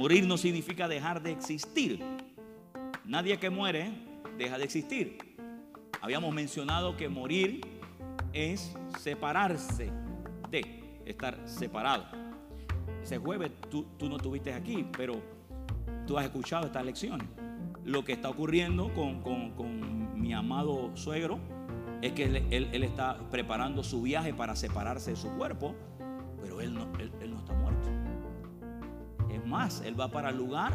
Morir no significa dejar de existir. Nadie que muere deja de existir. Habíamos mencionado que morir es separarse de estar separado. Ese jueves tú, no estuviste aquí, pero tú has escuchado estas lecciones. Lo que está ocurriendo con, mi amado suegro es que él, está preparando su viaje para separarse de su cuerpo, pero él no, él él va para el lugar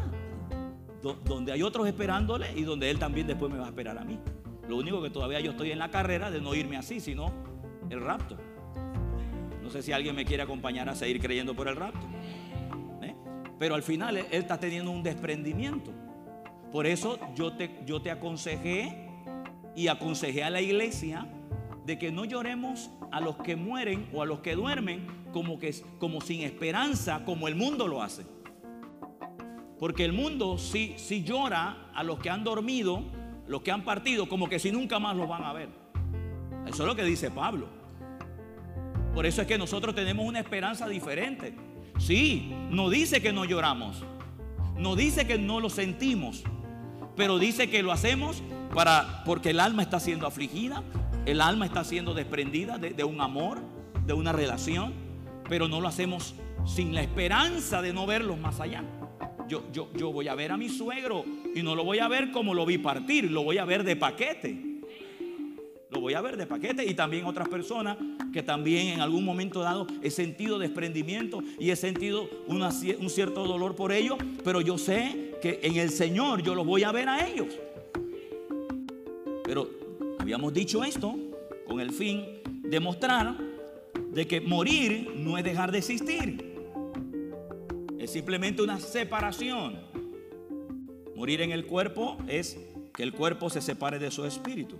donde hay otros esperándole y donde él también después me va a esperar a mí. Lo único que todavía yo estoy en la carrera de no irme así, sino el rapto. No sé si alguien me quiere acompañar a seguir creyendo por el rapto. ¿eh? Pero al final él, está teniendo un desprendimiento. Por eso yo te, yo te aconsejé y aconsejé a la iglesia de que no lloremos a los que mueren o a los que duermen como, que, como sin esperanza, como el mundo lo hace. Porque el mundo sí, sí llora a los que han dormido, los que han partido, como que si nunca más los van a ver. Eso es lo que dice Pablo. Por eso es que nosotros tenemos una esperanza diferente. Sí, no dice que no lloramos. No dice que no lo sentimos. Pero dice que lo hacemos para, porque el alma está siendo afligida. El alma está siendo desprendida de, de un amor, de una relación. Pero no lo hacemos sin la esperanza de no verlos más allá yo, yo, voy a ver a mi suegro y no lo voy a ver como lo vi partir, lo voy a ver de paquete. Lo voy a ver de paquete y también otras personas que también en algún momento dado he sentido desprendimiento y he sentido un cierto dolor por ellos, pero yo sé que en el Señor yo los voy a ver a ellos. Pero habíamos dicho esto con el fin de mostrar de que morir no es dejar de existir simplemente una separación. Morir en el cuerpo es que el cuerpo se separe de su espíritu.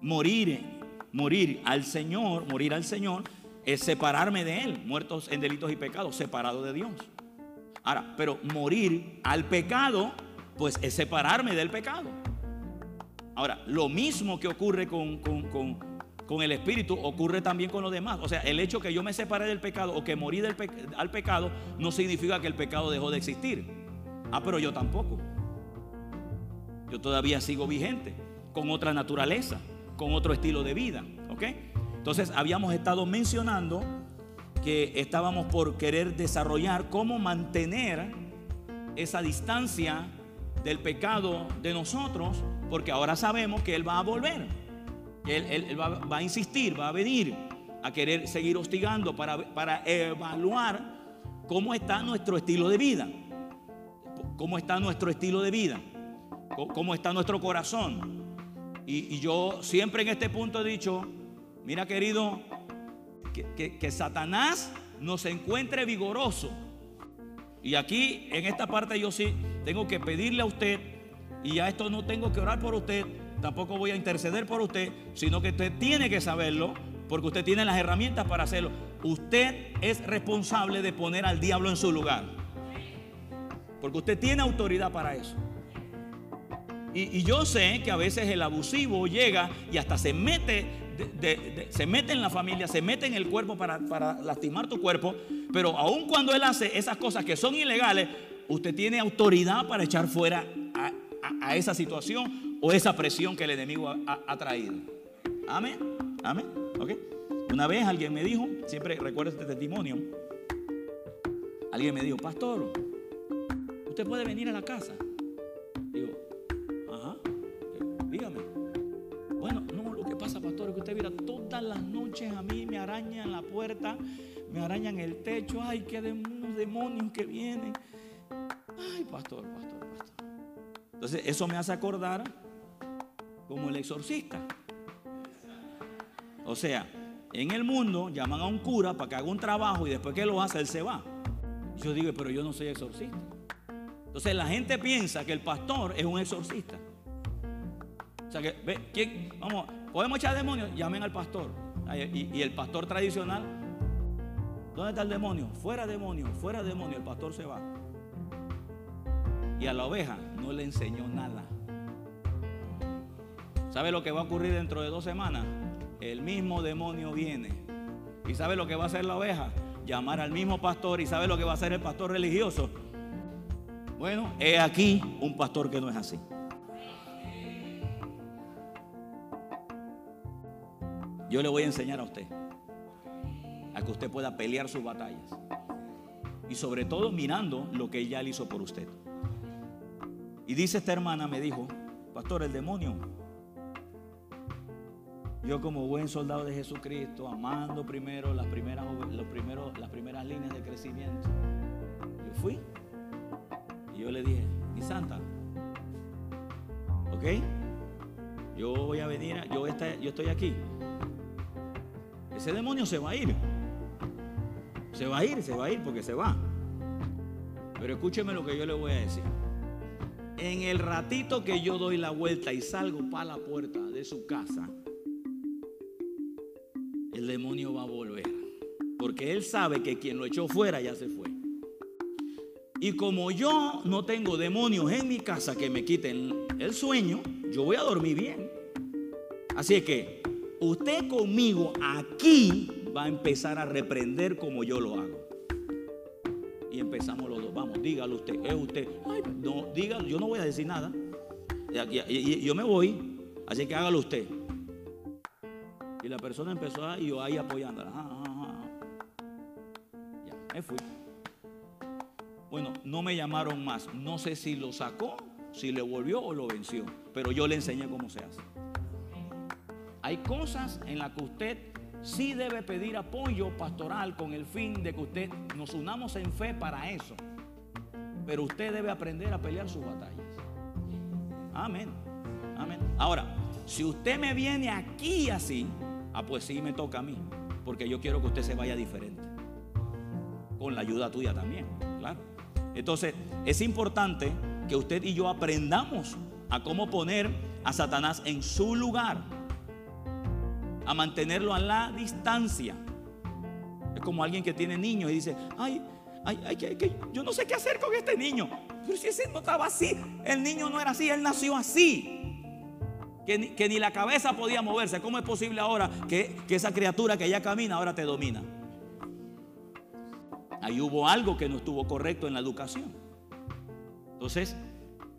Morir, morir al Señor, morir al Señor es separarme de Él, muertos en delitos y pecados, separado de Dios. Ahora, pero morir al pecado, pues es separarme del pecado. Ahora, lo mismo que ocurre con, con, con, con el Espíritu ocurre también con los demás. O sea, el hecho que yo me separé del pecado o que morí del al pecado no significa que el pecado dejó de existir. Ah, pero yo tampoco. Yo todavía sigo vigente, con otra naturaleza, con otro estilo de vida. ¿Ok? Entonces habíamos estado mencionando que estábamos por querer desarrollar cómo mantener esa distancia del pecado de nosotros, porque ahora sabemos que Él va a volver. Él, va, a insistir, va a venir a querer seguir hostigando para, para evaluar cómo está nuestro estilo de vida. Cómo está nuestro estilo de vida. Cómo está nuestro corazón. Y, yo siempre en este punto he dicho, mira querido, que, que Satanás nos encuentre vigoroso. Y aquí en esta parte yo sí tengo que pedirle a usted, y a esto no tengo que orar por usted, tampoco voy a interceder por usted, sino que usted tiene que saberlo, porque usted tiene las herramientas para hacerlo. Usted es responsable de poner al diablo en su lugar. Porque usted tiene autoridad para eso. Y, yo sé que a veces el abusivo llega y hasta se mete, se mete en la familia, se mete en el cuerpo para, lastimar tu cuerpo. Pero aun cuando él hace esas cosas que son ilegales, usted tiene autoridad para echar fuera a esa situación o esa presión que el enemigo ha, traído. Amén. Amén. ¿Ok? Una vez alguien me dijo, siempre recuerdo este testimonio, alguien me dijo, pastor, usted puede venir a la casa. Digo, ajá, dígame. Bueno, no, lo que pasa, pastor, es que usted mira todas las noches a mí me arañan la puerta, me arañan el techo, ay, qué demonios que vienen. Ay, pastor, pastor, pastor. Entonces, eso me hace acordar como el exorcista. O sea, en el mundo llaman a un cura para que haga un trabajo y después que lo hace, él se va. Yo digo, pero yo no soy exorcista. Entonces la gente piensa que el pastor es un exorcista. O sea que, ve, ¿quién? Vamos, podemos echar demonios, llamen al pastor. Y, y, el pastor tradicional, ¿dónde está el demonio? Fuera demonio, fuera demonio, el pastor se va. Y a la oveja no le enseñó nada. ¿Sabe lo que va a ocurrir dentro de dos semanas? El mismo demonio viene. ¿Y sabe lo que va a hacer la oveja? Llamar al mismo pastor. ¿Y sabe lo que va a hacer el pastor religioso? Bueno, he aquí un pastor que no es así. Yo le voy a enseñar a usted a que usted pueda pelear sus batallas. Y sobre todo mirando lo que ella hizo por usted. Y dice esta hermana, me dijo, pastor, el demonio. Yo como buen soldado de Jesucristo, amando primero las primeras, los primeros, las primeras líneas de crecimiento, yo fui. Y yo le dije, mi santa, ¿ok? Yo voy a venir, yo, yo estoy aquí. Ese demonio se va a ir. Se va a ir, se va a ir porque se va. Pero escúcheme lo que yo le voy a decir. En el ratito que yo doy la vuelta y salgo para la puerta de su casa, demonio va a volver. Porque él sabe que quien lo echó fuera ya se fue. Y como yo no tengo demonios en mi casa que me quiten el sueño, yo voy a dormir bien. Así es que usted conmigo aquí va a empezar a reprender como yo lo hago. Y empezamos los dos. Vamos, dígalo usted. Es usted. no, dígalo. Yo no voy a decir nada. Yo me voy. Así que hágalo usted. Y la persona empezó a, yo ahí apoyándola. Ya, me fui. Bueno, no me llamaron más. No sé si lo sacó, si le volvió o lo venció. Pero yo le enseñé cómo se hace. Hay cosas en las que usted sí debe pedir apoyo pastoral con el fin de que usted nos unamos en fe para eso. Pero usted debe aprender a pelear sus batallas. Amén. Amén. Ahora, si usted me viene aquí así, ah, pues sí me toca a mí. Porque yo quiero que usted se vaya diferente. Con la ayuda tuya también, claro. Entonces, es importante que usted y yo aprendamos a cómo poner a Satanás en su lugar a mantenerlo a la distancia. Es como alguien que tiene niños y dice, ay, ay, ay, que, yo no sé qué hacer con este niño. Pero si ese no estaba así, el niño no era así, él nació así. Que ni, la cabeza podía moverse. ¿Cómo es posible ahora que, que esa criatura que ya camina ahora te domina? Ahí hubo algo que no estuvo correcto en la educación. Entonces,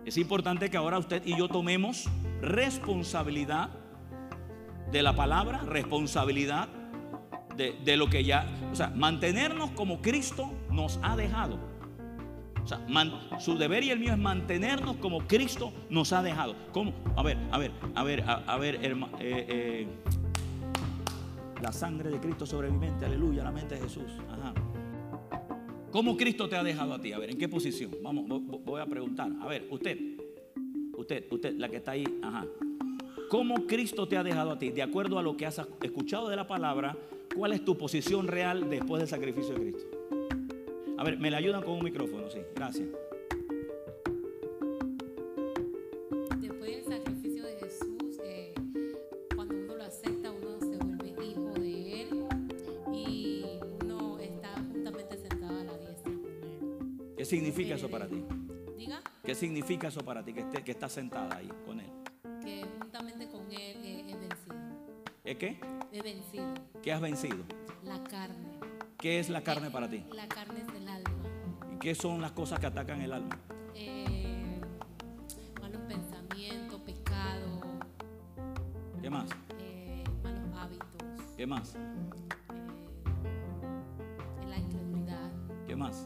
es importante que ahora usted y yo tomemos responsabilidad de la palabra, responsabilidad de, lo que ya, o sea, mantenernos como Cristo nos ha dejado. O sea, su deber y el mío es mantenernos como Cristo nos ha dejado. ¿Cómo? A ver, a ver, a ver, a, ver, eh, eh, la sangre de Cristo sobreviviente, aleluya, la mente de Jesús. Ajá. ¿Cómo Cristo te ha dejado a ti? A ver, ¿en qué posición? Vamos, voy a preguntar. A ver, usted, usted, usted, la que está ahí, ajá. ¿Cómo Cristo te ha dejado a ti? De acuerdo a lo que has escuchado de la palabra, ¿cuál es tu posición real después del sacrificio de Cristo? A ver, me la ayudan con un micrófono, sí, gracias. Después del sacrificio de Jesús, eh, cuando uno lo acepta, uno se vuelve hijo de Él y uno está juntamente sentado a la diestra con Él. ¿Qué significa eso para ti? ¿Diga? ¿Qué significa eso para ti que, esté, que estás sentada ahí con Él? ¿Es qué? He vencido. ¿Qué has vencido? La carne. ¿Qué es la carne para ti? La carne qué son las cosas que atacan el alma? Eh, malos pensamientos, pecado. ¿Qué más? Eh, malos hábitos. ¿Qué más? Eh, la incredulidad. ¿Qué más?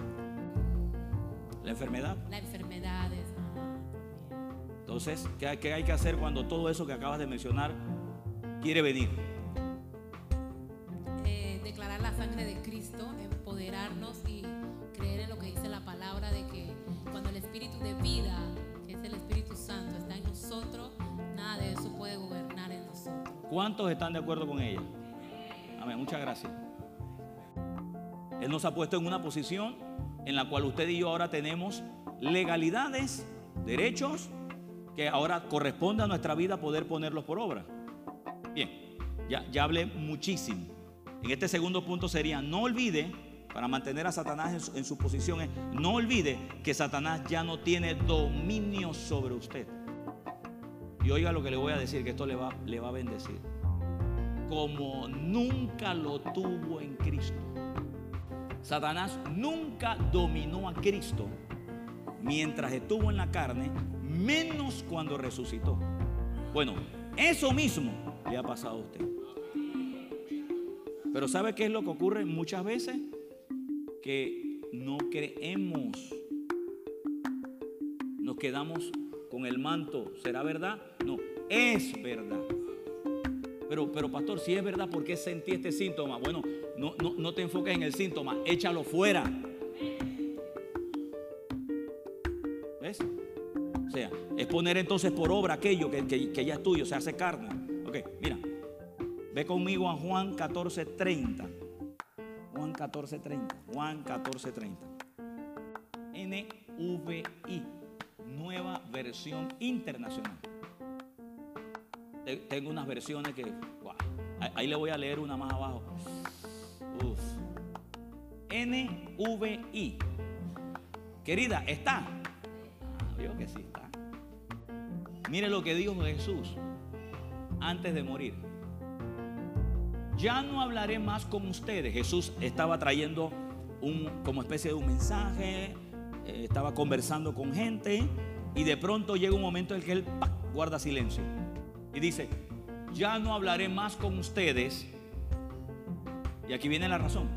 ¿La enfermedad? La enfermedad es. Entonces, ¿qué, ¿qué hay que hacer cuando todo eso que acabas de mencionar quiere venir? ¿Cuántos están de acuerdo con ella? Amén, muchas gracias. Él nos ha puesto en una posición en la cual usted y yo ahora tenemos legalidades, derechos, que ahora corresponde a nuestra vida poder ponerlos por obra. Bien, ya, ya hablé muchísimo. En este segundo punto sería, no olvide, para mantener a Satanás en su, posición, no olvide que Satanás ya no tiene dominio sobre usted. Y oiga lo que le voy a decir, que esto le va, le va a bendecir. Como nunca lo tuvo en Cristo. Satanás nunca dominó a Cristo mientras estuvo en la carne, menos cuando resucitó. Bueno, eso mismo le ha pasado a usted. Pero ¿sabe qué es lo que ocurre muchas veces? Que no creemos. Nos quedamos con el manto. ¿Será verdad? No, es verdad. Pero, pastor, si es verdad, ¿por qué sentí este síntoma? Bueno, no, no, no te enfoques en el síntoma, échalo fuera. ¿Ves? O sea, es poner entonces por obra aquello que, que ya es tuyo, se hace carne. Ok, mira, ve conmigo a Juan 14:30. Juan 14:30. Juan 14:30. NVI, nueva versión internacional. Tengo unas versiones que, ahí le voy a leer una más abajo. Uf. NVI. Querida, ¿está? Ah, que sí está. Mire lo que dijo Jesús antes de morir. Ya no hablaré más con ustedes. Jesús estaba trayendo un, como especie de un mensaje, eh, estaba conversando con gente y de pronto llega un momento en que él guarda silencio y dice, ya no hablaré más con ustedes. Y aquí viene la razón.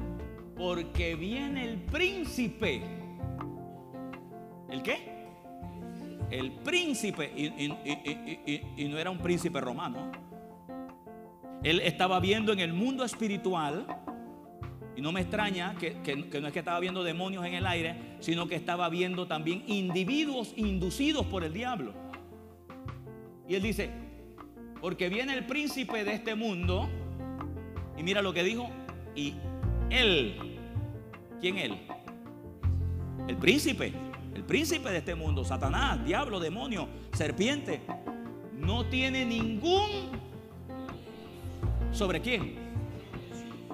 Porque viene el príncipe. ¿El qué? El príncipe. Y, no era un príncipe romano. Él estaba viendo en el mundo espiritual. Y no me extraña que, que, no es que estaba viendo demonios en el aire, sino que estaba viendo también individuos inducidos por el diablo. Y él dice, porque viene el príncipe de este mundo. Y mira lo que dijo. Y él. ¿Quién él? El príncipe. El príncipe de este mundo. Satanás, diablo, demonio, serpiente. No tiene ningún... ¿Sobre quién?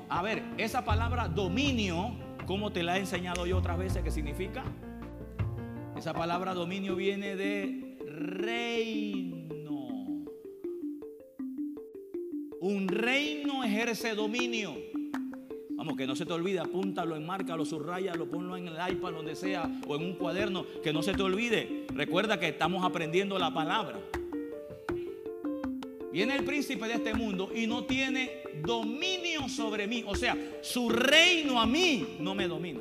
A ver, esa palabra dominio, ¿cómo te la he enseñado yo otras veces que significa? Esa palabra dominio viene de reino. Ejerce dominio. Vamos, que no se te olvide, apúntalo, enmárcalo, subrayalo, ponlo en el iPad, donde sea, o en un cuaderno, que no se te olvide. Recuerda que estamos aprendiendo la palabra. Viene el príncipe de este mundo y no tiene dominio sobre mí. O sea, su reino a mí no me domina.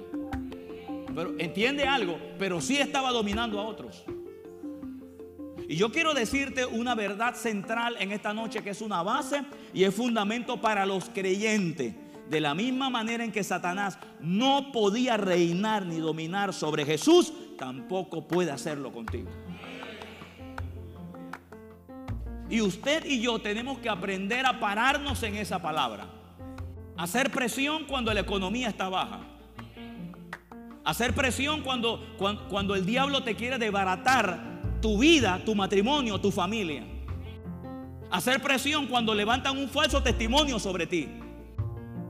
Pero entiende algo, pero sí estaba dominando a otros. Y yo quiero decirte una verdad central en esta noche que es una base y es fundamento para los creyentes. De la misma manera en que Satanás no podía reinar ni dominar sobre Jesús, tampoco puede hacerlo contigo. Y usted y yo tenemos que aprender a pararnos en esa palabra. Hacer presión cuando la economía está baja. Hacer presión cuando, cuando, el diablo te quiere desbaratar tu vida, tu matrimonio, tu familia. Hacer presión cuando levantan un falso testimonio sobre ti.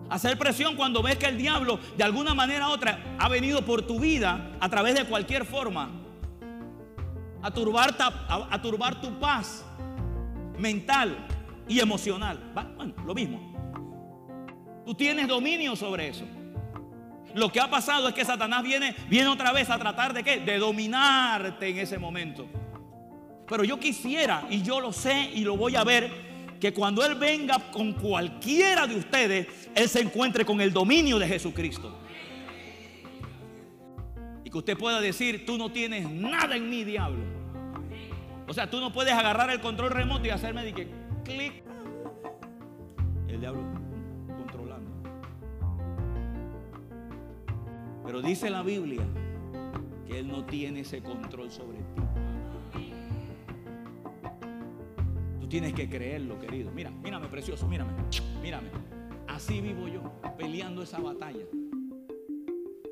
Hacer presión cuando ves que el diablo de alguna manera u otra ha venido por tu vida a través de cualquier forma. A turbar, a, turbar tu paz mental y emocional. Bueno, lo mismo. Tú tienes dominio sobre eso. Lo que ha pasado es que Satanás viene, viene otra vez a tratar de qué? De dominarte en ese momento. Pero yo quisiera, y yo lo sé y lo voy a ver, que cuando Él venga con cualquiera de ustedes, Él se encuentre con el dominio de Jesucristo. Y que usted pueda decir, tú no tienes nada en mí, diablo. O sea, tú no puedes agarrar el control remoto y hacerme de que clic. El diablo controlando. Pero dice la Biblia que Él no tiene ese control sobre ti. Tienes que creerlo, querido. Mira, mírame, precioso, mírame, mírame. Así vivo yo, peleando esa batalla.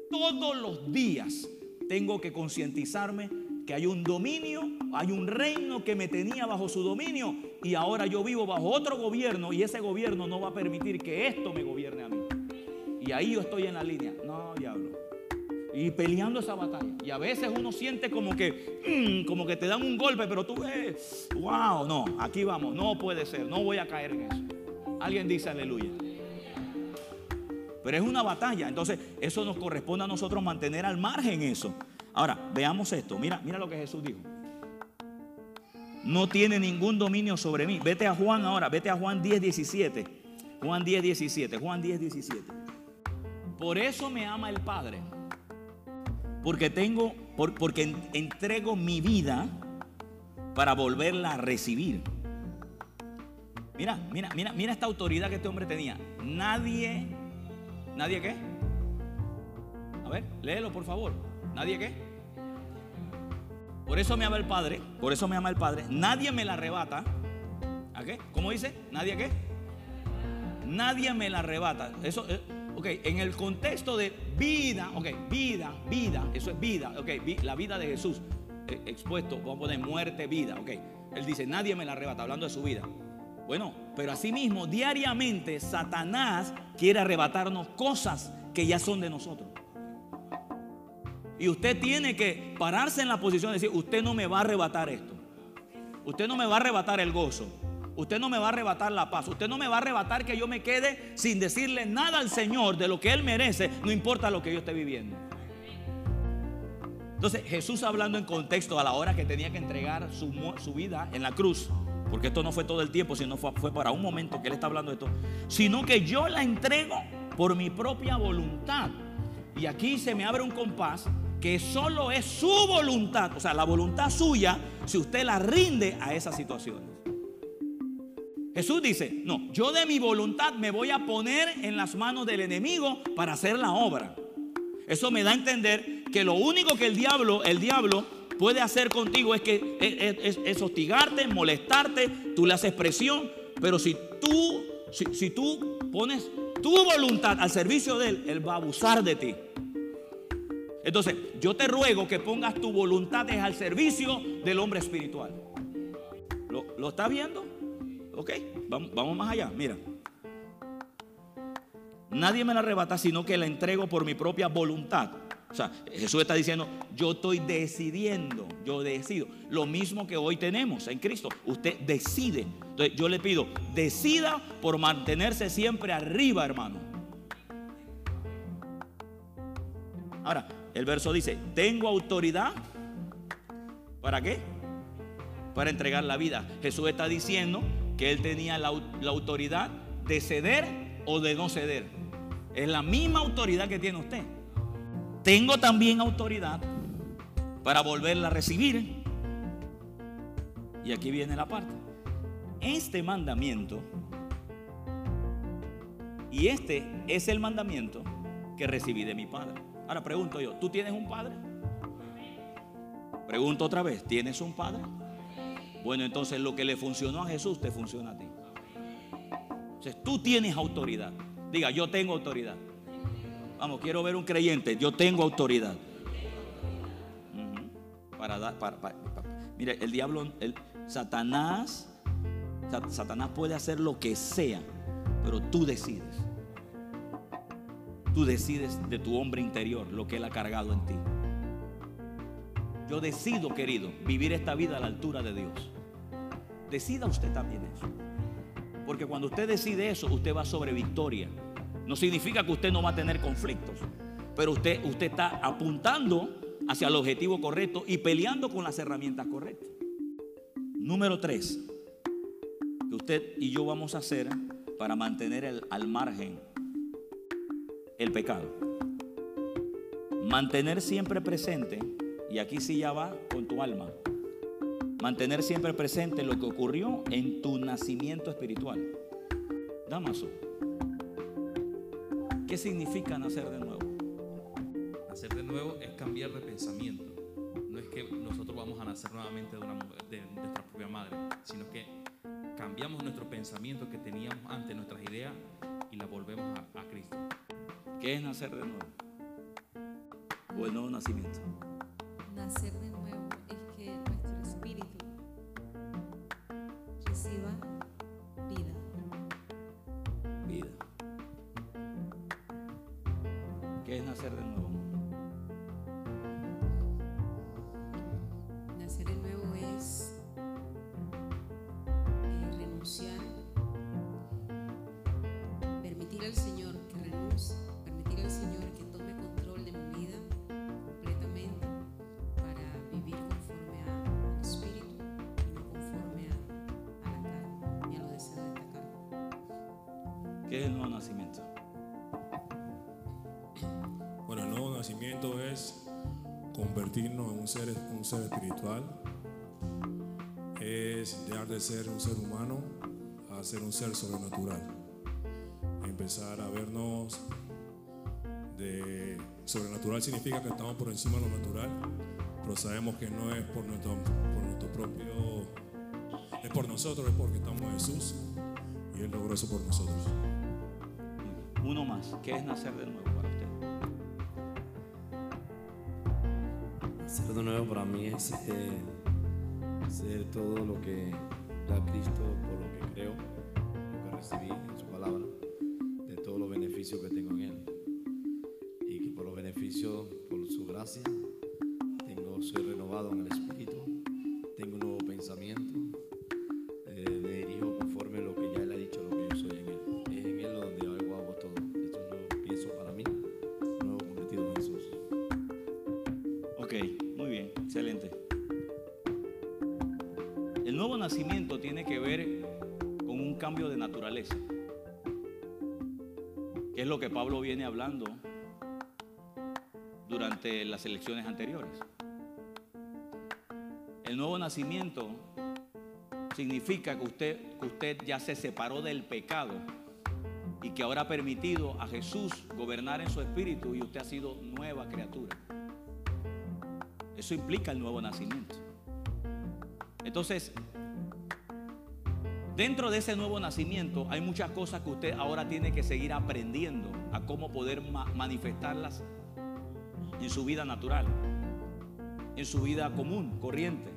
Todos los días tengo que concientizarme que hay un dominio, hay un reino que me tenía bajo su dominio y ahora yo vivo bajo otro gobierno y ese gobierno no va a permitir que esto me gobierne a mí. Y ahí yo estoy en la línea. No, diablo y peleando esa batalla. Y a veces uno siente como que, mm, como que te dan un golpe, pero tú ves, wow, no, aquí vamos, no puede ser, no voy a caer en eso. Alguien dice aleluya. Pero es una batalla, entonces eso nos corresponde a nosotros mantener al margen eso. Ahora, veamos esto. Mira, mira lo que Jesús dijo. No tiene ningún dominio sobre mí. Vete a Juan ahora, vete a Juan 10, 17. Juan 10, 17. Juan 10, 17. Por eso me ama el Padre. Porque tengo, porque entrego mi vida para volverla a recibir. Mira, mira, mira, mira esta autoridad que este hombre tenía. Nadie, ¿nadie qué? A ver, léelo por favor. ¿Nadie qué? Por eso me ama el Padre, por eso me ama el Padre. Nadie me la arrebata. ¿A qué? ¿Cómo dice? ¿Nadie qué? Nadie me la arrebata. Eso, eh, ok, en el contexto de vida, ok, vida, vida, eso es vida, ok, la vida de Jesús eh, expuesto, vamos a poner muerte, vida, ok. Él dice, nadie me la arrebata, hablando de su vida. Bueno, pero asimismo, diariamente Satanás quiere arrebatarnos cosas que ya son de nosotros. Y usted tiene que pararse en la posición de decir, usted no me va a arrebatar esto. Usted no me va a arrebatar el gozo. Usted no me va a arrebatar la paz. Usted no me va a arrebatar que yo me quede sin decirle nada al Señor de lo que Él merece, no importa lo que yo esté viviendo. Entonces Jesús hablando en contexto a la hora que tenía que entregar su, su vida en la cruz, porque esto no fue todo el tiempo, sino fue, fue para un momento que Él está hablando de esto, sino que yo la entrego por mi propia voluntad. Y aquí se me abre un compás que solo es su voluntad, o sea, la voluntad suya, si usted la rinde a esas situaciones. Jesús dice, no, yo de mi voluntad me voy a poner en las manos del enemigo para hacer la obra. Eso me da a entender que lo único que el diablo, el diablo puede hacer contigo es que es, hostigarte, molestarte, tú le haces presión, pero si tú, si, tú pones tu voluntad al servicio de él, él va a abusar de ti. Entonces, yo te ruego que pongas tu voluntad al servicio del hombre espiritual. ¿Lo, lo está viendo? Ok, vamos, vamos más allá. Mira. Nadie me la arrebata, sino que la entrego por mi propia voluntad. O sea, Jesús está diciendo, yo estoy decidiendo, yo decido. Lo mismo que hoy tenemos en Cristo. Usted decide. Entonces yo le pido, decida por mantenerse siempre arriba, hermano. Ahora, el verso dice, tengo autoridad. ¿Para qué? Para entregar la vida. Jesús está diciendo que él tenía la, autoridad de ceder o de no ceder. Es la misma autoridad que tiene usted. Tengo también autoridad para volverla a recibir. Y aquí viene la parte. Este mandamiento, y este es el mandamiento que recibí de mi Padre. Ahora pregunto yo, ¿tú tienes un padre? Pregunto otra vez, ¿tienes un padre? Bueno, entonces lo que le funcionó a Jesús te funciona a ti. Entonces tú tienes autoridad. Diga, yo tengo autoridad. Vamos, quiero ver un creyente. Yo tengo autoridad. Para dar, para, mire, el diablo, el Satanás, Satanás puede hacer lo que sea, pero tú decides. Tú decides de tu hombre interior lo que Él ha cargado en ti. Yo decido, querido, vivir esta vida a la altura de Dios. Decida usted también eso. Porque cuando usted decide eso, usted va sobre victoria. No significa que usted no va a tener conflictos, pero usted, usted está apuntando hacia el objetivo correcto y peleando con las herramientas correctas. Número tres, que usted y yo vamos a hacer para mantener al margen el pecado. Mantener siempre presente, y aquí sí ya va con tu alma, mantener siempre presente lo que ocurrió en tu nacimiento espiritual. Damaso, ¿qué significa nacer de nuevo? Nacer de nuevo es cambiar de pensamiento. No es que nosotros vamos a nacer nuevamente de, una, de, nuestra propia madre, sino que cambiamos nuestro pensamiento que teníamos antes, nuestras ideas, y la volvemos a, a Cristo. ¿Qué es nacer de nuevo? O el nuevo nacimiento. Nacer de nacimiento es convertirnos en un ser, un ser espiritual. Es dejar de ser un ser humano a ser un ser sobrenatural. Empezar a vernos de sobrenatural significa que estamos por encima de lo natural, pero sabemos que no es por nuestro, por nuestro propio, es por nosotros, es porque estamos en Jesús y Él logró eso por nosotros. Uno más. ¿Qué es nacer de nuevo nuevo para mí es eh, ser todo lo que da Cristo por lo que creo, lo que recibí en su palabra, de todos los beneficios que tengo nuevo nacimiento tiene que ver con un cambio de naturaleza, que es lo que Pablo viene hablando durante las elecciones anteriores. El nuevo nacimiento significa que usted, que usted ya se separó del pecado y que ahora ha permitido a Jesús gobernar en su espíritu y usted ha sido nueva criatura. Eso implica el nuevo nacimiento. Entonces, dentro de ese nuevo nacimiento hay muchas cosas que usted ahora tiene que seguir aprendiendo a cómo poder ma- manifestarlas en su vida natural, en su vida común, corriente.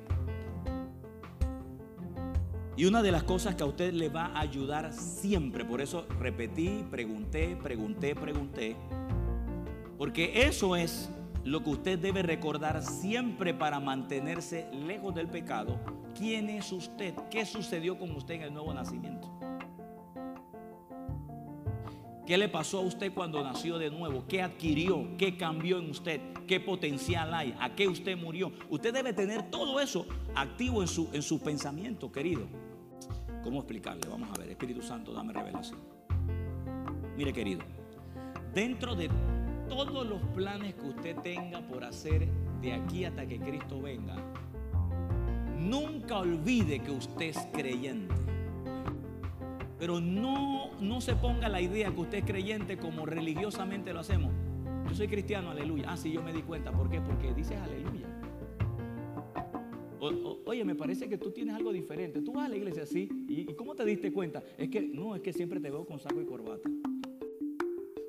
Y una de las cosas que a usted le va a ayudar siempre, por eso repetí, pregunté, pregunté, pregunté, porque eso es lo que usted debe recordar siempre para mantenerse lejos del pecado. ¿Quién es usted? ¿Qué sucedió con usted en el nuevo nacimiento? ¿Qué le pasó a usted cuando nació de nuevo? ¿Qué adquirió? ¿Qué cambió en usted? ¿Qué potencial hay? ¿A qué usted murió? Usted debe tener todo eso activo en su, en su pensamiento, querido. ¿Cómo explicarle? Vamos a ver, Espíritu Santo, dame revelación. Mire, querido, dentro de todos los planes que usted tenga por hacer de aquí hasta que Cristo venga, nunca olvide que usted es creyente. Pero no, no se ponga la idea que usted es creyente como religiosamente lo hacemos. Yo soy cristiano, aleluya. Ah, sí, yo me di cuenta. ¿Por qué? Porque dices aleluya. Oye, me parece que tú tienes algo diferente. Tú vas a la iglesia así. ¿Y, y cómo te diste cuenta? Es que no, es que siempre te veo con saco y corbata.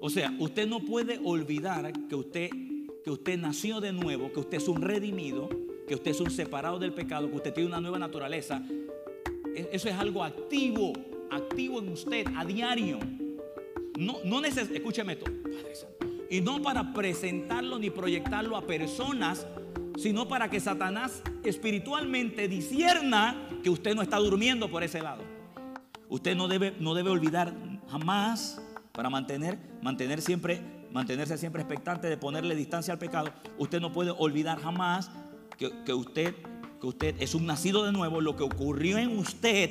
O sea, usted no puede olvidar que usted, que usted nació de nuevo, que usted es un redimido, que usted es un separado del pecado, que usted tiene una nueva naturaleza. E- Eso es algo activo, activo en usted a diario. No, no neces escúcheme esto. Y no para presentarlo ni proyectarlo a personas, sino para que Satanás espiritualmente disierna que usted no está durmiendo por ese lado. Usted no debe, no debe olvidar jamás para mantener, mantener siempre, mantenerse siempre expectante de ponerle distancia al pecado. Usted no puede olvidar jamás que, usted, que usted es un nacido de nuevo. Lo que ocurrió en usted,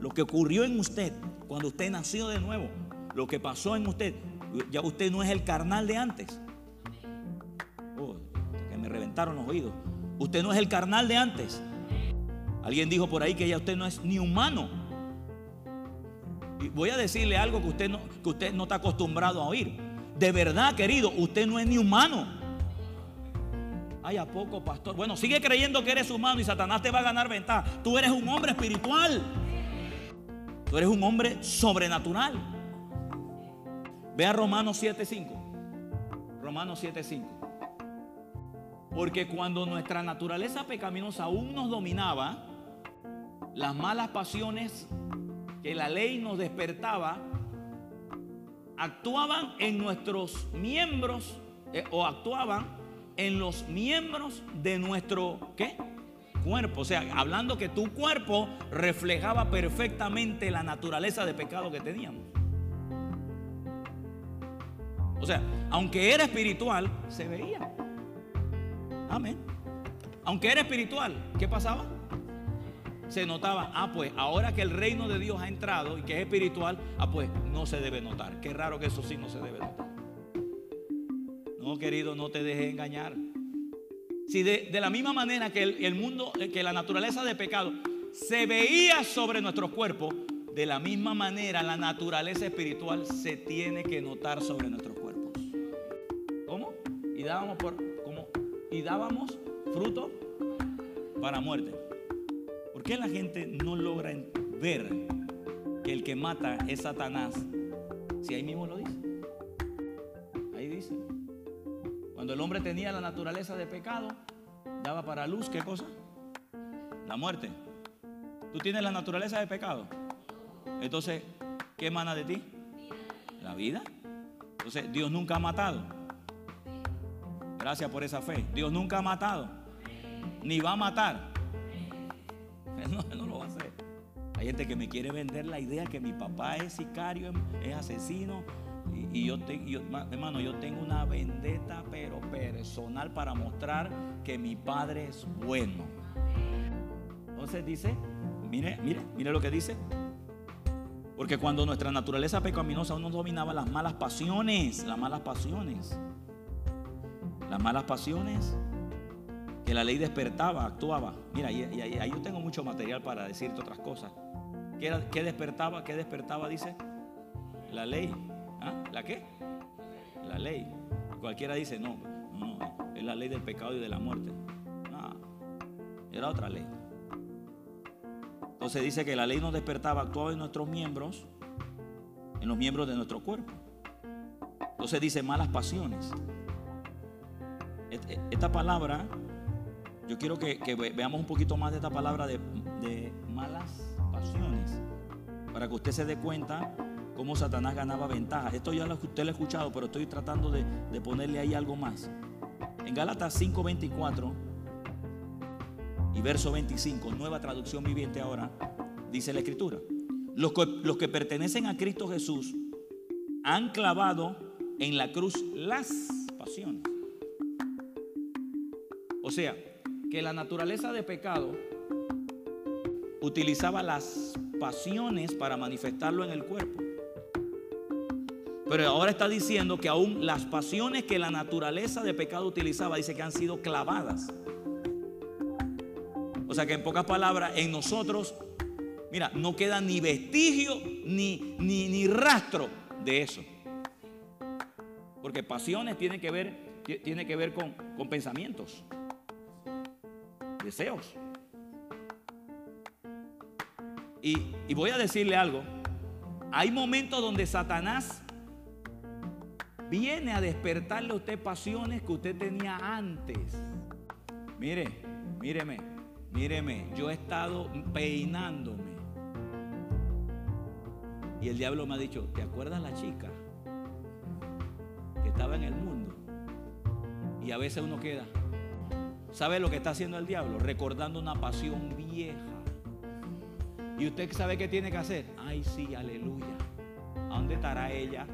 lo, que ocurrió en usted cuando usted nació de nuevo, lo que pasó en usted, ya usted no es el carnal de antes. Oh, que me reventaron los oídos. Usted no es el carnal de antes. Alguien dijo por ahí que ya usted no es ni humano. Y voy a decirle algo que usted que usted no está acostumbrado a oír. De verdad, querido, usted no es ni humano. Ay, ¿a poco, pastor? Bueno, sigue creyendo que eres humano y Satanás te va a ganar ventaja. Tú eres un hombre espiritual. Tú eres un hombre sobrenatural. Ve a Romanos 7.5. Romanos 7.5. Porque cuando nuestra naturaleza pecaminosa aún nos dominaba, las malas pasiones que la ley nos despertaba actuaban en nuestros miembros eh, o actuaban en los miembros de nuestro ¿qué? cuerpo. O sea, hablando que tu cuerpo reflejaba perfectamente la naturaleza de pecado que teníamos. O sea, aunque era espiritual, se veía. Amén. Aunque era espiritual, ¿qué pasaba? Se notaba, ah, pues ahora que el reino de Dios ha entrado y que es espiritual, Ah, pues no se debe notar. Qué raro que eso sí no se debe notar. No, querido, no te dejes engañar. Si de, la misma manera que el, el mundo, eh, que la naturaleza de pecado se veía sobre nuestros cuerpos, de la misma manera la naturaleza espiritual se tiene que notar sobre nuestros cuerpos. ¿Cómo? Y dábamos por ¿cómo? Y dábamos fruto para muerte. ¿Por qué la gente no logra ver que el que mata es Satanás? Si ahí mismo lo dice. Cuando el hombre tenía la naturaleza de pecado, daba para luz, ¿qué cosa? La muerte. ¿Tú tienes la naturaleza de pecado? Entonces, ¿qué emana de ti? La vida. Entonces, Dios nunca ha matado. Gracias por esa fe. Dios nunca ha matado. Ni va a matar. No, no lo va a hacer. Hay gente que me quiere vender la idea que mi papá es sicario, es asesino. Y, yo, te- hermano, yo tengo una vendetta, pero personal, para mostrar que mi padre es bueno. Entonces dice, mire, mire, mire lo que dice. Porque cuando nuestra naturaleza pecaminosa aún no dominaba las malas pasiones, las malas pasiones, las malas pasiones que la ley despertaba, actuaba. Mira, ahí yo tengo mucho material para decirte otras cosas. ¿Qué, era- qué despertaba? ¿Qué despertaba? Dice la ley. ¿Ah? ¿La qué? La ley. Cualquiera dice, no, no, no, es la ley del pecado y de la muerte. No, era otra ley. Entonces dice que la ley nos despertaba, actuaba en nuestros miembros, en los miembros de nuestro cuerpo. Entonces dice malas pasiones. Et- Esta palabra, yo quiero que, que ve- veamos un poquito más de esta palabra de malas pasiones, para que usted se dé cuenta cómo Satanás ganaba ventaja. Esto ya lo, usted lo ha escuchado, pero estoy tratando de, ponerle ahí algo más. En Gálatas 5:24 y verso 25, nueva traducción viviente ahora, dice la escritura. Los que pertenecen a Cristo Jesús han clavado en la cruz las pasiones. O sea, que la naturaleza de pecado utilizaba las pasiones para manifestarlo en el cuerpo. Pero ahora está diciendo que aún las pasiones que la naturaleza de pecado utilizaba, dice que han sido clavadas. O sea que en pocas palabras, en nosotros, mira, no queda ni vestigio ni, ni, ni rastro de eso. Porque pasiones tienen que ver, ti- tiene que ver con, con pensamientos, deseos. Y, y voy a decirle algo. Hay momentos donde Satanás viene a despertarle a usted pasiones que usted tenía antes. Mire, míreme, míreme, yo he estado peinándome. Y el diablo me ha dicho, ¿te acuerdas la chica que estaba en el mundo? Y a veces uno queda, ¿sabe lo que está haciendo el diablo? Recordando una pasión vieja. Y usted sabe qué tiene que hacer. Ay, sí, aleluya. ¿A dónde estará ella?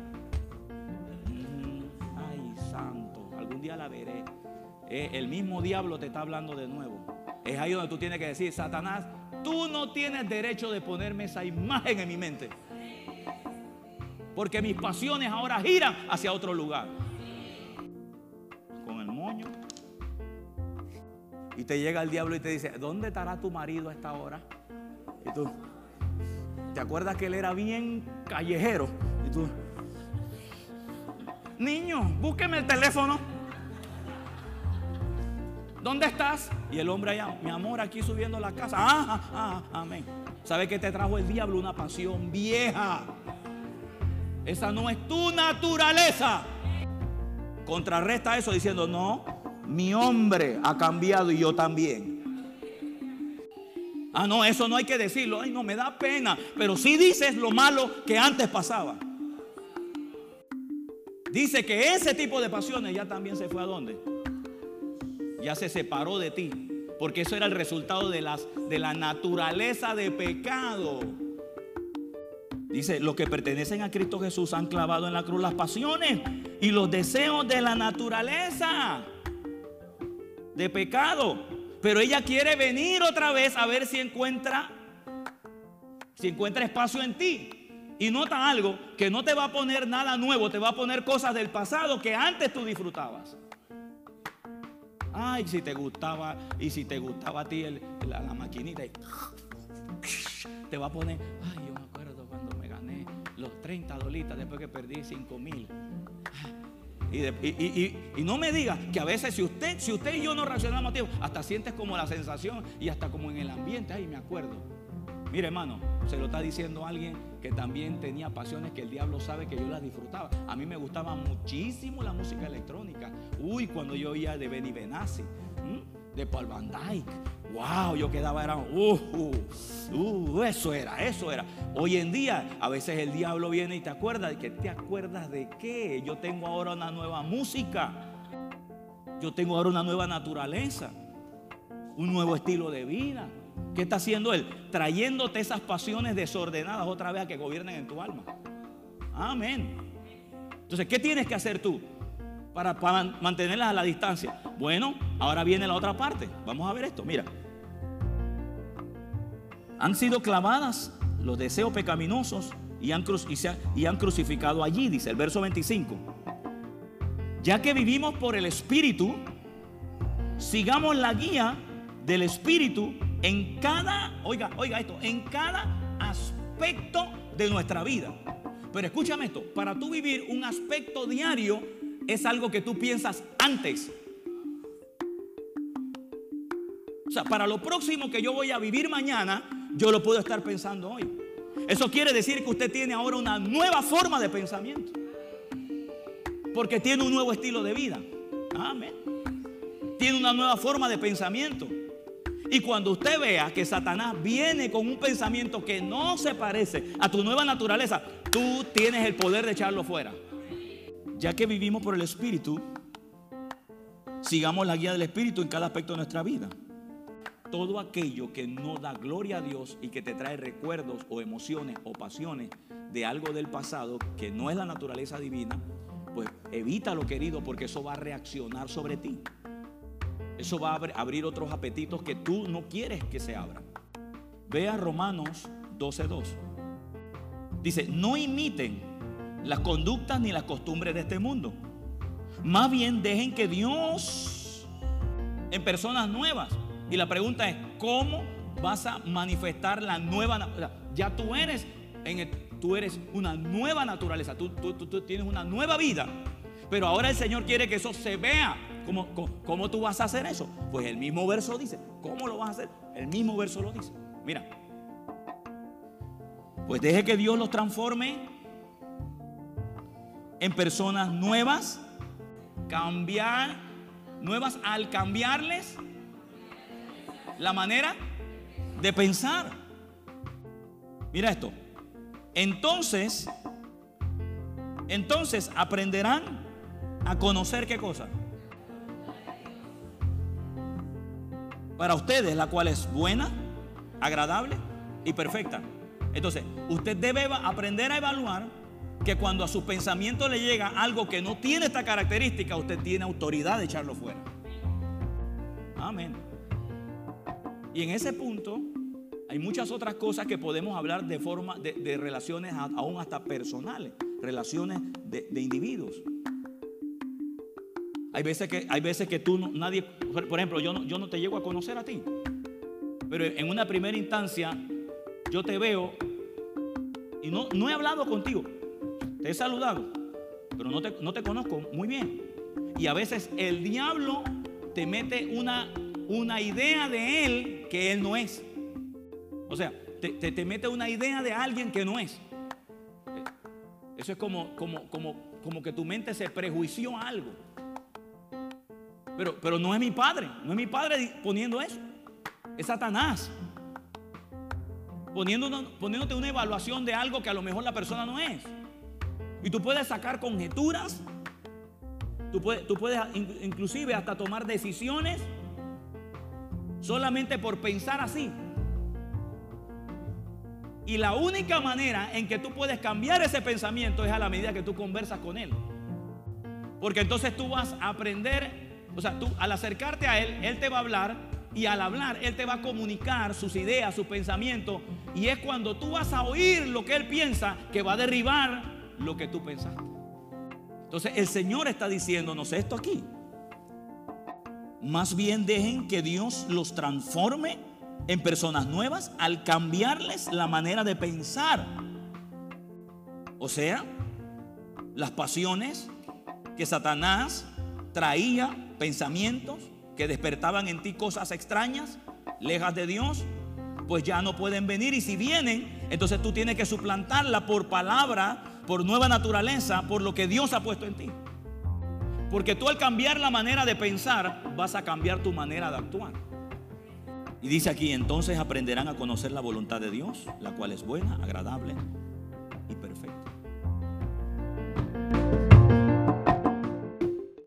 Día la veré. Eh, el mismo diablo te está hablando de nuevo. Es ahí donde tú tienes que decir, Satanás, tú no tienes derecho de ponerme esa imagen en mi mente. Porque mis pasiones ahora giran hacia otro lugar. Con el moño. Y te llega el diablo y te dice, ¿dónde estará tu marido a esta hora? Y tú, ¿te acuerdas que él era bien callejero? Y tú, niño, búsqueme el teléfono. ¿Dónde estás? Y el hombre allá, mi amor, aquí subiendo la casa. Ah, ah, ah, amén. ¿Sabe qué te trajo el diablo? Una pasión vieja. Esa no es tu naturaleza. Contrarresta eso diciendo, no, mi hombre ha cambiado y yo también. Ah, no, eso no hay que decirlo. Ay, no, me da pena. Pero sí dices lo malo que antes pasaba. Dice que ese tipo de pasiones ya también se fue a dónde? Ya se separó de ti. Porque eso era el resultado de, las, de la naturaleza de pecado. Dice, los que pertenecen a Cristo Jesús han clavado en la cruz las pasiones y los deseos de la naturaleza de pecado. Pero ella quiere venir otra vez a ver si encuentra si encuentra espacio en ti. Y nota algo, que no te va a poner nada nuevo, te va a poner cosas del pasado que antes tú disfrutabas. Ay, si te gustaba, y si te gustaba a ti la, maquinita, y te va a poner, ay, yo me acuerdo cuando me gané los 30 dolitas después que perdí 5 mil. Y no me diga que a veces si usted, si usted y yo no reaccionamos a tiempo, hasta sientes como la sensación y hasta como en el ambiente, ay, me acuerdo. Mire, hermano, se lo está diciendo alguien que también tenía pasiones que el diablo sabe que yo las disfrutaba. A mí me gustaba muchísimo la música electrónica. Uy, cuando yo oía de Benny Benassi, de Paul Van Dyke. Wow, yo quedaba, era, uh, uh, uh, eso era, eso era. Hoy en día, a veces el diablo viene y te acuerdas. ¿Que te acuerdas de qué? Yo tengo ahora una nueva música. Yo tengo ahora una nueva naturaleza. Un nuevo estilo de vida. ¿Qué está haciendo Él? Trayéndote esas pasiones desordenadas otra vez a que gobiernen en tu alma. Amén. Entonces, ¿qué tienes que hacer tú para, mantenerlas a la distancia? Bueno, ahora viene la otra parte. Vamos a ver esto. Mira. Han sido clavadas los deseos pecaminosos y han, y han crucificado allí, dice el verso 25. Ya que vivimos por el Espíritu, sigamos la guía del Espíritu en cada, oiga, oiga esto, en cada aspecto de nuestra vida. Pero escúchame esto, para tú vivir un aspecto diario es algo que tú piensas antes. O sea, para lo próximo que yo voy a vivir mañana, yo lo puedo estar pensando hoy. Eso quiere decir que usted tiene ahora una nueva forma de pensamiento. Porque tiene un nuevo estilo de vida. Amén. Tiene una nueva forma de pensamiento. Y cuando usted vea que Satanás viene con un pensamiento que no se parece a tu nueva naturaleza, tú tienes el poder de echarlo fuera. Ya que vivimos por el Espíritu, sigamos la guía del Espíritu en cada aspecto de nuestra vida. Todo aquello que no da gloria a Dios y que te trae recuerdos o emociones o pasiones de algo del pasado que no es la naturaleza divina, pues evítalo querido porque eso va a reaccionar sobre ti. Eso va a abr- abrir otros apetitos que tú no quieres que se abran. Vea Romanos 12:2. Dice, no imiten las conductas ni las costumbres de este mundo. Más bien dejen que Dios en personas nuevas. Y la pregunta es, ¿cómo vas a manifestar la nueva na- o sea, Ya tú eres, tú eres una nueva naturaleza, tú tienes una nueva vida. Pero ahora el Señor quiere que eso se vea. ¿Cómo, tú vas a hacer eso? Pues el mismo verso dice. ¿Cómo lo vas a hacer? El mismo verso lo dice. Mira. Pues deje que Dios los transforme en personas nuevas. Cambiar, nuevas al cambiarles la manera de pensar. Mira esto. Entonces, entonces aprenderán a conocer qué cosa. Para ustedes, la cual es buena, agradable y perfecta. Entonces, usted debe aprender a evaluar que cuando a su pensamiento le llega algo que no tiene esta característica, usted tiene autoridad de echarlo fuera. Amén. Y en ese punto hay muchas otras cosas que podemos hablar de forma de, relaciones aún hasta personales, relaciones de individuos. Hay veces que hay veces que tú nadie, por ejemplo, yo no, yo no te llego a conocer a ti, pero en una primera instancia yo te veo y no, no he hablado contigo, te he saludado, pero no te, no te conozco muy bien. Y a veces el diablo te mete una, una idea de él que él no es. O sea, te, te- te mete una idea de alguien que no es. Eso es como, como, como, como que tu mente se prejuició a algo. Pero, pero no es mi padre, no es mi padre poniendo eso. Es Satanás. Poniéndote una evaluación de algo que a lo mejor la persona no es. Y tú puedes sacar conjeturas. Tú puedes, tú puedes in- inclusive hasta tomar decisiones solamente por pensar así. Y la única manera en que tú puedes cambiar ese pensamiento es a la medida que tú conversas con él. Porque entonces tú vas a aprender, o sea, tú al acercarte a él, él te va a hablar y al hablar él te va a comunicar sus ideas, sus pensamientos Y es cuando tú vas a oír lo que Él piensa que va a derribar lo que tú pensaste. Entonces el Señor está diciéndonos esto aquí. Más bien dejen que Dios los transforme en personas nuevas al cambiarles la manera de pensar. O sea, las pasiones que Satanás traía, pensamientos que despertaban en ti cosas extrañas, lejas de Dios, pues ya no pueden venir. Y si vienen, entonces tú tienes que suplantarla por palabra, por nueva naturaleza, por lo que Dios ha puesto en ti. Porque tú al cambiar la manera de pensar, vas a cambiar tu manera de actuar. Y dice aquí, entonces aprenderán a conocer la voluntad de Dios, la cual es buena, agradable y perfecta.